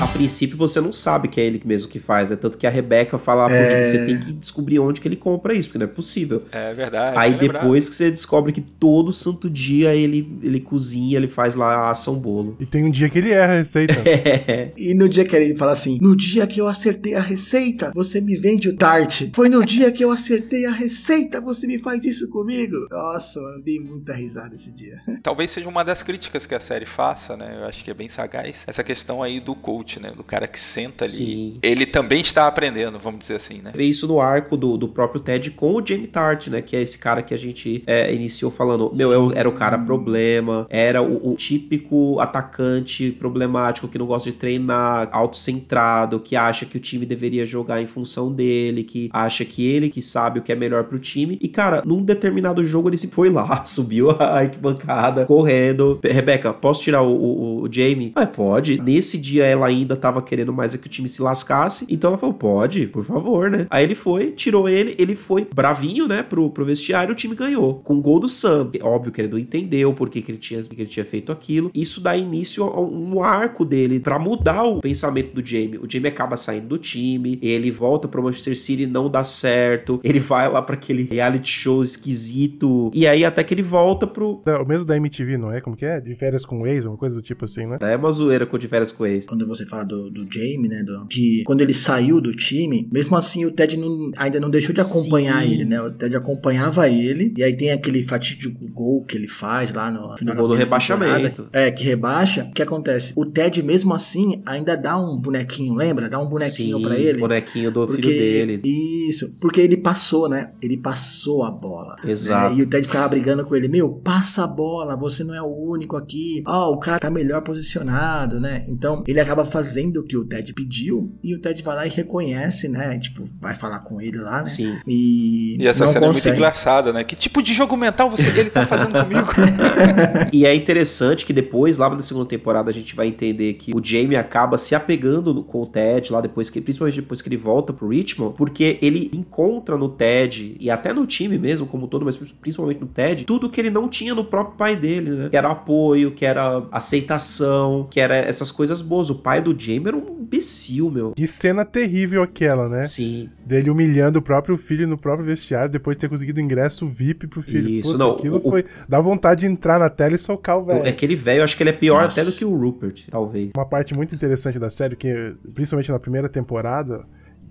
A princípio você não sabe que é ele mesmo que faz, né? Tanto que a Rebeca fala pro É. Você tem que descobrir onde que ele compra isso, porque não é possível. É verdade. Aí lembrado. depois que você descobre que todo santo dia ele, ele cozinha, ele faz lá a ação bolo. E tem um dia que ele erra a receita. [LAUGHS] É. E no dia que ele fala assim: No dia que eu acertei a receita, você me vende o tart. Foi no dia que eu acertei a receita, você me faz isso comigo. Nossa, mano, dei muita risada esse dia. Talvez seja uma das críticas que a série faça, né? Eu acho que é bem sagaz. Essa questão aí do coach, né? Do cara que senta ali. Sim. Ele também está aprendendo, vamos dizer assim, né? Vê isso no arco do, do próprio Ted com o Jamie Tart, né? Que é esse cara que a gente é, iniciou falando. Meu, eu- era o cara problema, era o, o típico atacante problemático que não gosta de treinar, autocentrado, que acha que o time deveria jogar em função dele, que acha que ele que sabe o que é melhor pro time. E, cara, num determinado jogo ele se foi lá, [LAUGHS] subiu a arquibancada, correndo. Rebeca, posso tirar o, o, o Jamie? Ah, pode. Nesse dia ela ainda tava querendo mais é que o time se lascasse. Então ela falou: pode, por favor, né? Aí ele foi, tirou ele, ele foi bravinho, né, pro, pro vestiário, o time ganhou. Com o gol do Sam. Óbvio que ele não entendeu por que, que, ele, tinha, que ele tinha feito aquilo. Isso dá início a um arco dele pra mudar o pensamento do Jamie. O Jamie acaba saindo do time, ele volta pro Manchester City, não dá certo. Ele vai lá pra aquele reality show esquisito. E aí até que ele volta pro. É O mesmo da MTV, não é? Como que é? De férias com o ex, uma coisa do tipo assim, né? É uma zoeira com o de férias com ex. Quando você fala do, do Jamie, né? do- que quando ele saiu do time, mesmo assim o Ted não- ainda não deixou de acompanhar Sim. ele, né? O Ted acompanhava ele. E aí tem aquele fatídico gol que ele faz lá no final O gol do rebaixamento. É, que rebaixa. O que acontece? O Ted, mesmo assim, ainda dá um bonequinho, lembra? Dá um bonequinho Sim, pra ele. bonequinho do Porque, filho dele. Isso, porque ele passou, né? Ele passou a bola. Exato. né? E o Ted ficava brigando com ele: Meu, passa a bola, você não é o único aqui. Ó, o cara tá melhor posicionado, né? Então ele acaba fazendo o que o Ted pediu e o Ted vai lá e reconhece, né? Tipo, vai falar com ele lá, né? Sim. E, E essa não cena é muito consegue. engraçada, né? Que tipo de jogo mental você ele tá fazendo comigo? [LAUGHS] E é interessante que depois, lá na segunda temporada, a gente vai entender que o Jamie acaba se apegando com o Ted, lá depois que, principalmente depois que ele volta pro Richmond, porque ele encontra no Ted, e até no time mesmo, como um todo, mas principalmente no Ted, tudo que ele não tinha no próprio pai dele, né? Que era apoio, que era aceitação, que era essas coisas boas. O pai do Jamie era um imbecil, meu. Que cena terrível aquela, né? Sim. Dele humilhando o próprio filho no próprio vestiário depois de ter conseguido ingresso VIP pro filho. Isso, Puta, não, Aquilo o- foi. Dá vontade de entrar na tela e socar o velho. Aquele velho, eu acho que ele é pior Nossa. até do que o Rupert, talvez. Uma parte muito interessante da série, que principalmente na primeira temporada,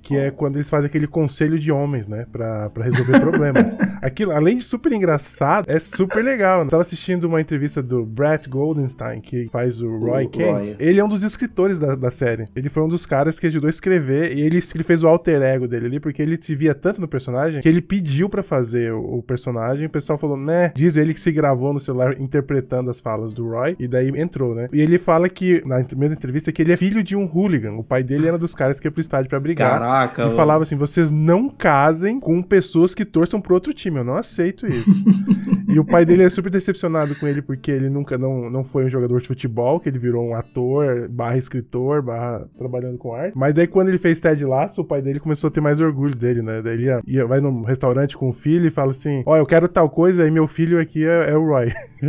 que é quando eles fazem aquele conselho de homens, né? Pra, pra resolver problemas. [LAUGHS] Aquilo, além de super engraçado, é super legal. Eu tava assistindo uma entrevista do Brett Goldenstein, que faz o Roy O Kent. Roy. Ele é um dos escritores da, da série. Ele foi um dos caras que ajudou a escrever e ele, ele fez o alter ego dele ali, porque ele se via tanto no personagem que ele pediu pra fazer o, o personagem. O pessoal falou, né? Diz ele que se gravou no celular interpretando as falas do Roy e daí entrou, né? E ele fala que, na mesma entrevista, que ele é filho de um hooligan. O pai dele era dos caras que ia pro estádio pra brigar. Caraca, E mano. falava assim: vocês não casem com pessoas que torçam pro outro time. Eu não aceito isso. [LAUGHS] e o pai dele é super decepcionado com ele porque ele nunca não, não foi um jogador de futebol, que ele virou um ator, barra escritor, barra trabalhando com arte. Mas daí quando ele fez Ted Lasso, o pai dele começou a ter mais orgulho dele, né? Daí ele ia, ia- vai num restaurante com o filho e fala assim: Ó, eu quero tal coisa, aí meu filho aqui é, é o Roy. [LAUGHS]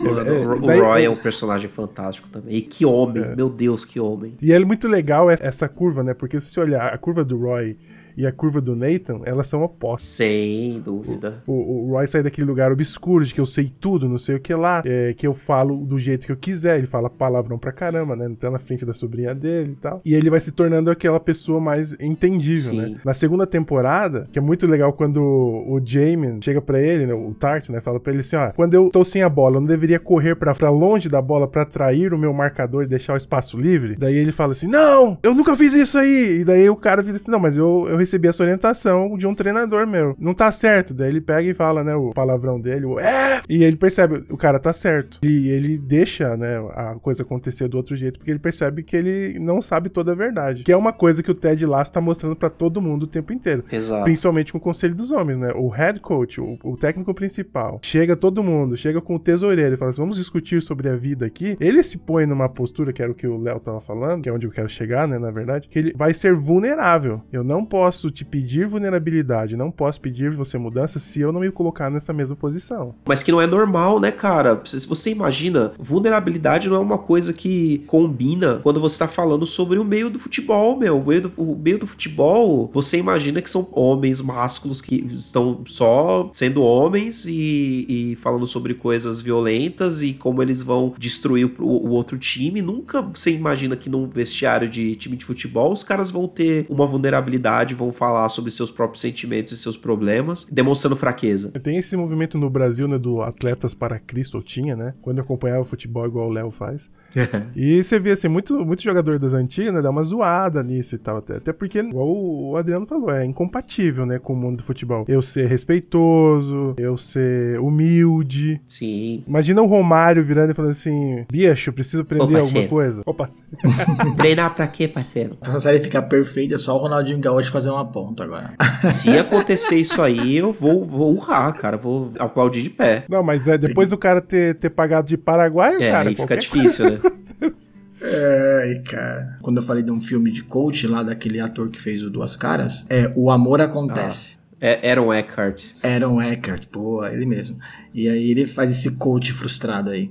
Mano, É, o- o daí- Roy é um personagem fantástico também. E que homem, meu Deus, que homem. E é muito legal essa curva, né? Porque se você olhar a curva do Roy e a curva do Nathan, elas são opostas. Sem dúvida. O, o Roy sai daquele lugar obscuro de que eu sei tudo, não sei o que lá, é, que eu falo do jeito que eu quiser. Ele fala palavrão pra caramba, né? Tá na frente da sobrinha dele e tal. E ele vai se tornando aquela pessoa mais entendível, Sim. né? Na segunda temporada, que é muito legal quando o Jamin chega pra ele, né, o Tart, né? Fala pra ele assim: ó, quando eu tô sem a bola, eu não deveria correr pra, pra longe da bola pra atrair o meu marcador e deixar o espaço livre. Daí ele fala assim: não, eu nunca fiz isso aí. E daí o cara vira assim: não, mas eu, eu recebi essa orientação de um treinador meu. Não tá certo. Daí ele pega e fala, né, o palavrão dele, o é. E ele percebe, o cara tá certo. E ele deixa, né, a coisa acontecer do outro jeito, porque ele percebe que ele não sabe toda a verdade. Que é uma coisa que o Ted Lasso tá mostrando pra todo mundo o tempo inteiro. Exato. Principalmente com o Conselho dos Homens, né? O head coach, o, o técnico principal, chega todo mundo, chega com o tesoureiro e fala assim: vamos discutir sobre a vida aqui. Ele se põe numa postura, que era o que o Léo tava falando, que é onde eu quero chegar, né? Na verdade, que ele vai ser vulnerável. Eu não posso posso te pedir vulnerabilidade, não posso pedir você mudança se eu não me colocar nessa mesma posição. Mas que não é normal, né, cara? Se você imagina, vulnerabilidade não é uma coisa que combina quando você tá falando sobre o meio do futebol, meu. O meio do, o meio do futebol, você imagina que são homens másculos que estão só sendo homens e, e falando sobre coisas violentas e como eles vão destruir o, o outro time. Nunca você imagina que num vestiário de time de futebol os caras vão ter uma vulnerabilidade, vão falar sobre seus próprios sentimentos e seus problemas, demonstrando fraqueza. Tem esse movimento no Brasil, né, do Atletas para Cristo, tinha, né? Quando eu acompanhava futebol igual o Léo faz. [LAUGHS] e você vê, assim, muito, muito jogador das antigas, né, dá uma zoada nisso e tal, até, até porque, igual o Adriano falou, é incompatível, né, com o mundo do futebol. Eu ser respeitoso, eu ser humilde. Sim. Imagina o Romário virando e falando assim, bicho, preciso aprender alguma coisa. Opa, [LAUGHS] Treinar pra quê, parceiro? Pra essa série ficar perfeita, é só o Ronaldinho Gaúcho fazer uma ponta agora. [LAUGHS] Se acontecer isso aí, eu vou, vou urrar, cara. Vou aplaudir de pé. Não, mas é depois do cara ter, ter pagado de paraguaio, É, cara. aí fica difícil, né? [LAUGHS] Ai, cara. Quando eu falei de um filme de coach lá daquele ator que fez o Duas Caras, é O Amor Acontece. É Aaron Eckhart. Aaron Eckhart, pô, ele mesmo. E aí ele faz esse coach frustrado aí.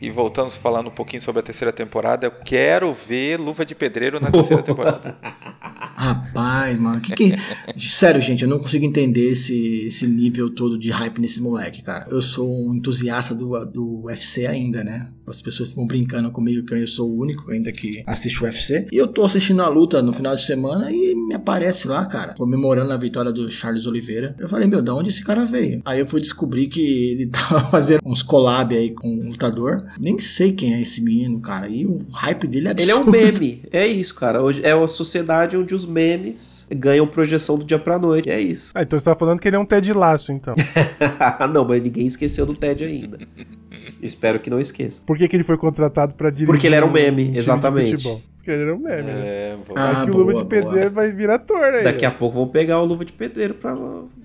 E voltamos falando um pouquinho sobre a terceira temporada. Eu quero ver Luva de Pedreiro na terceira temporada. [LAUGHS] Rapaz, mano, que que é... Sério, gente, eu não consigo entender esse, esse nível todo de hype nesse moleque, cara. Eu sou um entusiasta do, do UFC ainda, né? As pessoas ficam brincando comigo que eu sou o único ainda que assiste o UFC. E eu tô assistindo a luta no final de semana e me aparece lá, cara, comemorando a vitória do Charles Oliveira. Eu falei, meu, da onde esse cara veio? Aí eu fui descobrir que ele [LAUGHS] tava fazendo uns collab aí com um lutador. Nem sei quem é esse menino, cara. E o hype dele é absurdo. Ele é um meme. É isso, cara. Hoje é uma sociedade onde os memes ganham projeção do dia pra noite. É isso. Ah, então você tá falando que ele é um Ted Laço, então. [LAUGHS] não, mas ninguém esqueceu do Ted ainda. Espero que não esqueça. Por que, que ele foi contratado pra dirigir? Porque ele era um meme, time de exatamente. Porque ele era um meme, né? É, vou... Ah, Aqui o Luva de boa. Pedreiro vai virar ator aí. Daqui a pouco vão pegar o Luva de Pedreiro pra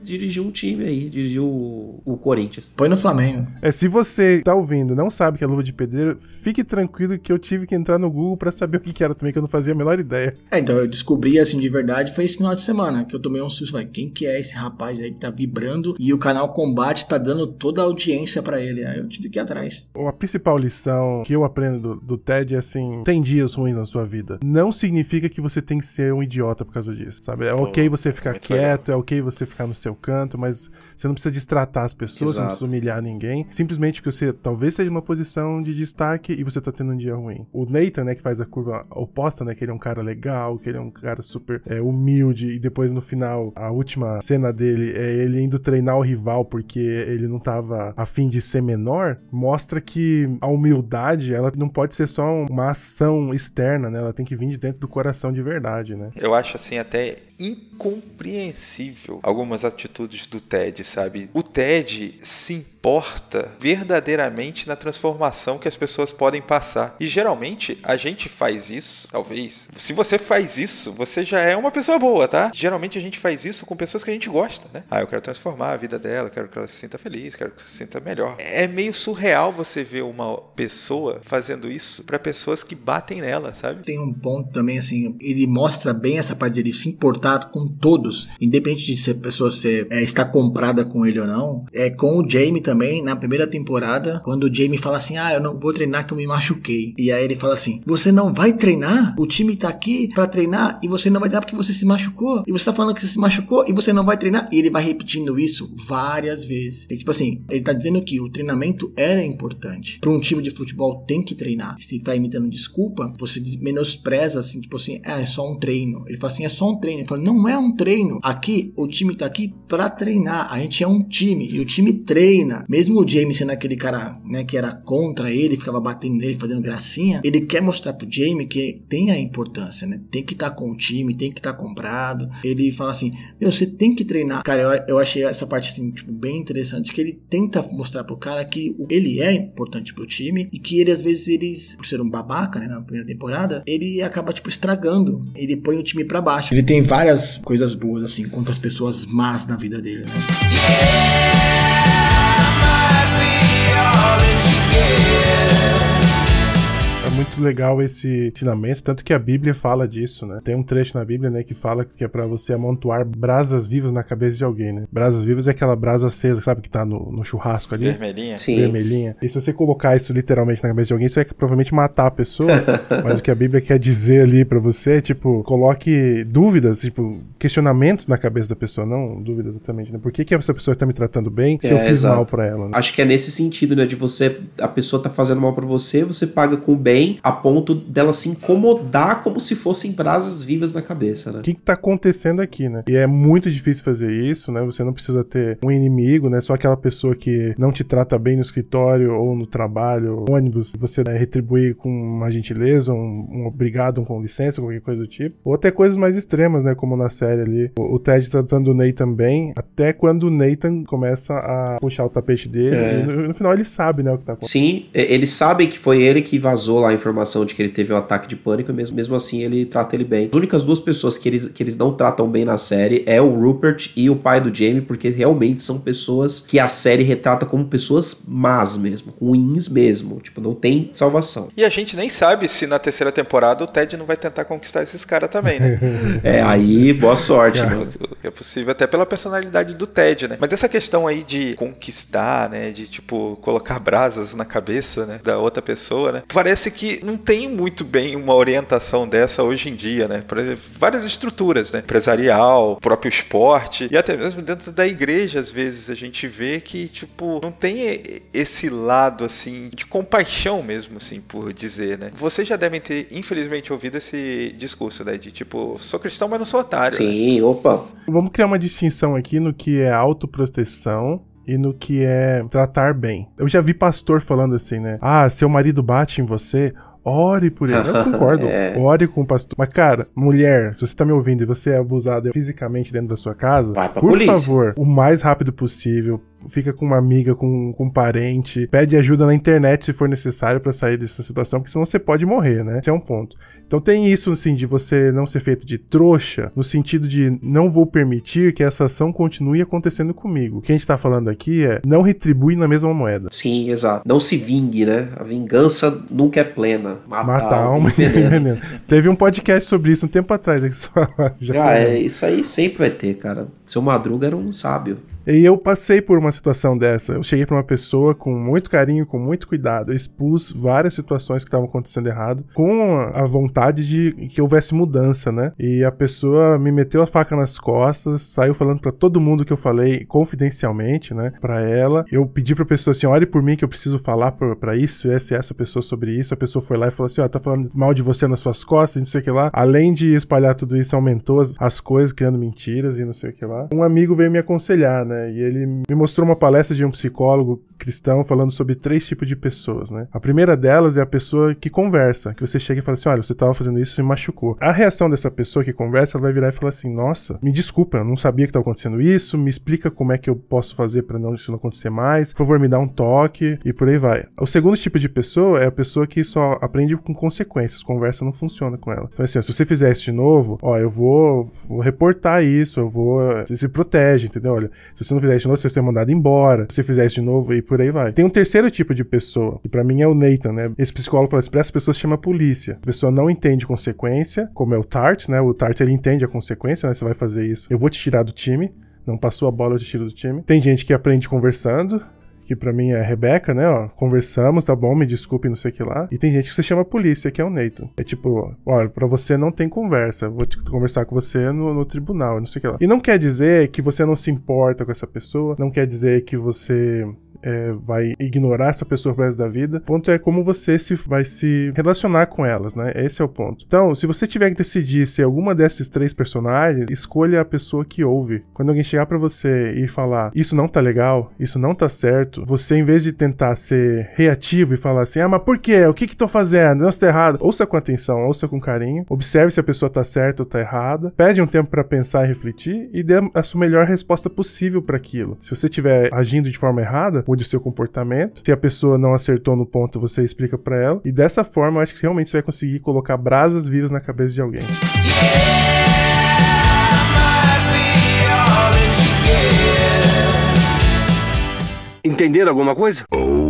dirigir um time aí, dirigir o, o Corinthians. Põe no Flamengo. É, se você tá ouvindo e não sabe que é Luva de Pedreiro, fique tranquilo que eu tive que entrar no Google pra saber [LAUGHS] o que, que era também, que eu não fazia a menor ideia. É, então eu descobri assim de verdade foi esse final de semana que eu tomei um susto. Falei, quem que é esse rapaz aí que tá vibrando e o canal Combate tá dando toda a audiência pra ele? Aí eu tive que ir atrás. A principal lição que eu aprendo do, do TED é assim: tem dias ruins na sua vida. Não significa que você tem que ser um idiota por causa disso, sabe? É ok você ficar muito quieto, é ok você ficar no seu canto, mas você não precisa destratar as pessoas, você não Exato. precisa humilhar ninguém. Simplesmente que você talvez esteja em uma posição de destaque e você tá tendo um dia ruim. O Nathan, né, que faz a curva oposta, né, que ele é um cara legal, que ele é um cara super é, humilde e depois no final, a última cena dele é ele indo treinar o rival porque ele não tava afim de ser menor, mostra que a humildade, ela não pode ser só uma ação externa, né? Ela tem que vir de dentro do coração de verdade, né? Eu acho assim até incompreensível algumas atitudes do Ted, sabe? O Ted se importa verdadeiramente na transformação que as pessoas podem passar. E geralmente a gente faz isso, talvez. Se você faz isso, você já é uma pessoa boa, tá? Geralmente a gente faz isso com pessoas que a gente gosta, né? Ah, eu quero transformar a vida dela, quero que ela se sinta feliz, quero que se sinta melhor. É meio surreal você ver uma pessoa fazendo isso pra pessoas que batem nela, sabe? Tem um ponto também, assim, ele mostra bem essa parte dele se importar com todos, independente de se a pessoa ser, é, está comprada com ele ou não. É com o Jamie também, na primeira temporada, quando o Jamie fala assim: Ah, eu não vou treinar que eu me machuquei. E aí ele fala assim: Você não vai treinar? O time tá aqui pra treinar e você não vai treinar porque você se machucou. E você tá falando que você se machucou e você não vai treinar. E ele vai repetindo isso várias vezes. E, tipo assim, ele tá dizendo que o treinamento era importante. Pra um time de futebol tem que treinar. Se ficar imitando desculpa, você menospreza assim, tipo assim, ah, é só um treino. Ele fala assim, é só um treino. Ele fala, não é um treino. Aqui, o time tá aqui pra treinar. A gente é um time e o time treina. Mesmo o Jamie sendo aquele cara, né, que era contra ele, ficava batendo nele, fazendo gracinha, ele quer mostrar pro Jamie que tem a importância, né? Tem que estar com o time, tem que estar comprado. Ele fala assim, meu, você tem que treinar. Cara, eu, eu achei essa parte, assim, tipo, bem interessante, que ele tenta mostrar pro cara que ele é importante pro time e que ele, às vezes, ele, por ser um babaca, né, na primeira temporada, ele acaba, tipo, estragando. Ele põe o time pra baixo. Ele tem várias coisas boas, assim, contra as pessoas más na vida dele, né? É muito legal esse ensinamento, tanto que a Bíblia fala disso, né? Tem um trecho na Bíblia, né, que fala que é pra você amontoar brasas vivas na cabeça de alguém, né? Brasas vivas é aquela brasa acesa, sabe, que tá no, no churrasco ali. Vermelhinha. Sim. vermelhinha. E se você colocar isso literalmente na cabeça de alguém, você vai provavelmente matar a pessoa. [LAUGHS] mas o que a Bíblia quer dizer ali pra você é, tipo, coloque dúvidas, tipo, questionamentos na cabeça da pessoa, não dúvidas exatamente, né? Por que, que essa pessoa tá me tratando bem se É, eu fiz exato. mal pra ela, né? Acho que é nesse sentido, né? De você. A pessoa tá fazendo mal pra você, você paga com bem, a ponto dela se incomodar como se fossem brasas vivas na cabeça, né? O que, que tá acontecendo aqui, né? E é muito difícil fazer isso, né? Você não precisa ter um inimigo, né? Só aquela pessoa que não te trata bem no escritório ou no trabalho, ônibus, você né, retribuir com uma gentileza, um, um obrigado, um com licença, qualquer coisa do tipo. Ou até coisas mais extremas, né? Como na série ali. O, o Ted tratando o Nathan bem, até quando o Nathan começa a puxar o tapete dele. É. E no, no final ele sabe, né? O que tá acontecendo. Sim, e- eles sabem que foi ele que vazou lá a informação de que ele teve um ataque de pânico, e mesmo, mesmo assim ele trata ele bem. As únicas duas pessoas que eles, que eles não tratam bem na série é o Rupert e o pai do Jamie, porque realmente são pessoas que a série retrata como pessoas más mesmo, ruins mesmo. Tipo, não tem salvação. E a gente nem sabe se na terceira temporada o Ted não vai tentar conquistar esses caras também, né? [LAUGHS] É, aí, boa sorte, mano. É possível até pela personalidade do Ted, né? Mas essa questão aí de conquistar, né? De, tipo, colocar brasas na cabeça, né? Da outra pessoa, né? Parece que não tem muito bem uma orientação dessa hoje em dia, né? Por exemplo, várias estruturas, né? Empresarial, próprio esporte e até mesmo dentro da igreja, às vezes, a gente vê que, tipo, não tem esse lado, assim, de compaixão mesmo, assim, por dizer, né? Vocês já devem ter, infelizmente, ouvido esse discurso, né? De, tipo, sou cristão, mas não sou otário. né? Sim, opa. Vamos criar uma distinção aqui no que é autoproteção e no que é tratar bem. Eu já vi pastor falando assim, né? Ah, seu marido bate em você. Ore por ele. Eu [LAUGHS] concordo. É. Ore com o pastor. Mas, cara, mulher, se você tá me ouvindo e você é abusada fisicamente dentro da sua casa, por polícia. favor, o mais rápido possível. Fica com uma amiga, com, com um parente. Pede ajuda na internet se for necessário pra sair dessa situação, porque senão você pode morrer, né? Esse é um ponto. Então tem isso, assim, de você não ser feito de trouxa, no sentido de não vou permitir que essa ação continue acontecendo comigo. O que a gente tá falando aqui é não retribui na mesma moeda. Sim, exato. Não se vingue, né? A vingança nunca é plena. Mata, Mata a alma e envenena. veneno. Teve um podcast sobre isso um tempo atrás. só- [LAUGHS] já Ah, é, isso aí sempre vai ter, cara. Seu Madruga era um sábio. E eu passei por uma situação dessa. Eu cheguei pra uma pessoa com muito carinho, com muito cuidado. Eu expus várias situações que estavam acontecendo errado, com a vontade de que houvesse mudança, né? E a pessoa me meteu a faca nas costas, saiu falando pra todo mundo que eu falei confidencialmente, né? Pra ela. Eu pedi pra pessoa assim: olhe por mim que eu preciso falar pra isso, essa e essa pessoa sobre isso. A pessoa foi lá e falou assim: ó, tá falando mal de você nas suas costas, não sei o que lá. Além de espalhar tudo isso, aumentou as, as coisas, criando mentiras e não sei o que lá. Um amigo veio me aconselhar, né? E ele me mostrou uma palestra de um psicólogo cristão falando sobre três tipos de pessoas, né? A primeira delas é a pessoa que conversa, que você chega e fala assim: olha, você tava fazendo isso e machucou. A reação dessa pessoa que conversa, ela vai virar e falar assim: nossa, me desculpa, eu não sabia que tava acontecendo isso, me explica como é que eu posso fazer pra não isso não acontecer mais, por favor, me dá um toque e por aí vai. O segundo tipo de pessoa é a pessoa que só aprende com consequências, conversa não funciona com ela. Então, assim, se você fizer isso de novo, ó, eu vou, vou reportar isso, eu vou. Você se protege, entendeu? Olha, se você não fizer isso de novo, você vai ser mandado embora. Se você fizer isso de novo, e por aí vai. Tem um terceiro tipo de pessoa, que pra mim é o Nathan, né? Esse psicólogo fala assim: pra essa pessoa se chama polícia. A pessoa não entende consequência, como é o Tart, né? O Tart ele entende a consequência, né? Você vai fazer isso, eu vou te tirar do time. Não passou a bola, eu te tiro do time. Tem gente que aprende conversando, que pra mim é Rebeca, né? Ó, conversamos, tá bom, me desculpe, não sei o que lá. E tem gente que você chama a polícia, que é o Nathan. É tipo, olha, pra você não tem conversa, vou conversar com você no, no tribunal, não sei o que lá. E não quer dizer que você não se importa com essa pessoa, não quer dizer que você é, vai ignorar essa pessoa pro resto da vida. O ponto é como você se vai se relacionar com elas, né? Esse é o ponto. Então, se você tiver que decidir ser alguma desses três personagens, escolha a pessoa que ouve. Quando alguém chegar pra você e falar, isso não tá legal, isso não tá certo, você, em vez de tentar ser reativo e falar assim, ah, mas por quê? O que que tô fazendo? Não, está errado. Ouça com atenção, ouça com carinho, observe se a pessoa tá certa ou tá errada, pede um tempo pra pensar e refletir e dê a sua melhor resposta possível pra aquilo. Se você estiver agindo de forma errada, mude o seu comportamento. Se a pessoa não acertou no ponto, você explica pra ela. E dessa forma, eu acho que realmente você vai conseguir colocar brasas vivas na cabeça de alguém. Entenderam alguma coisa? Oh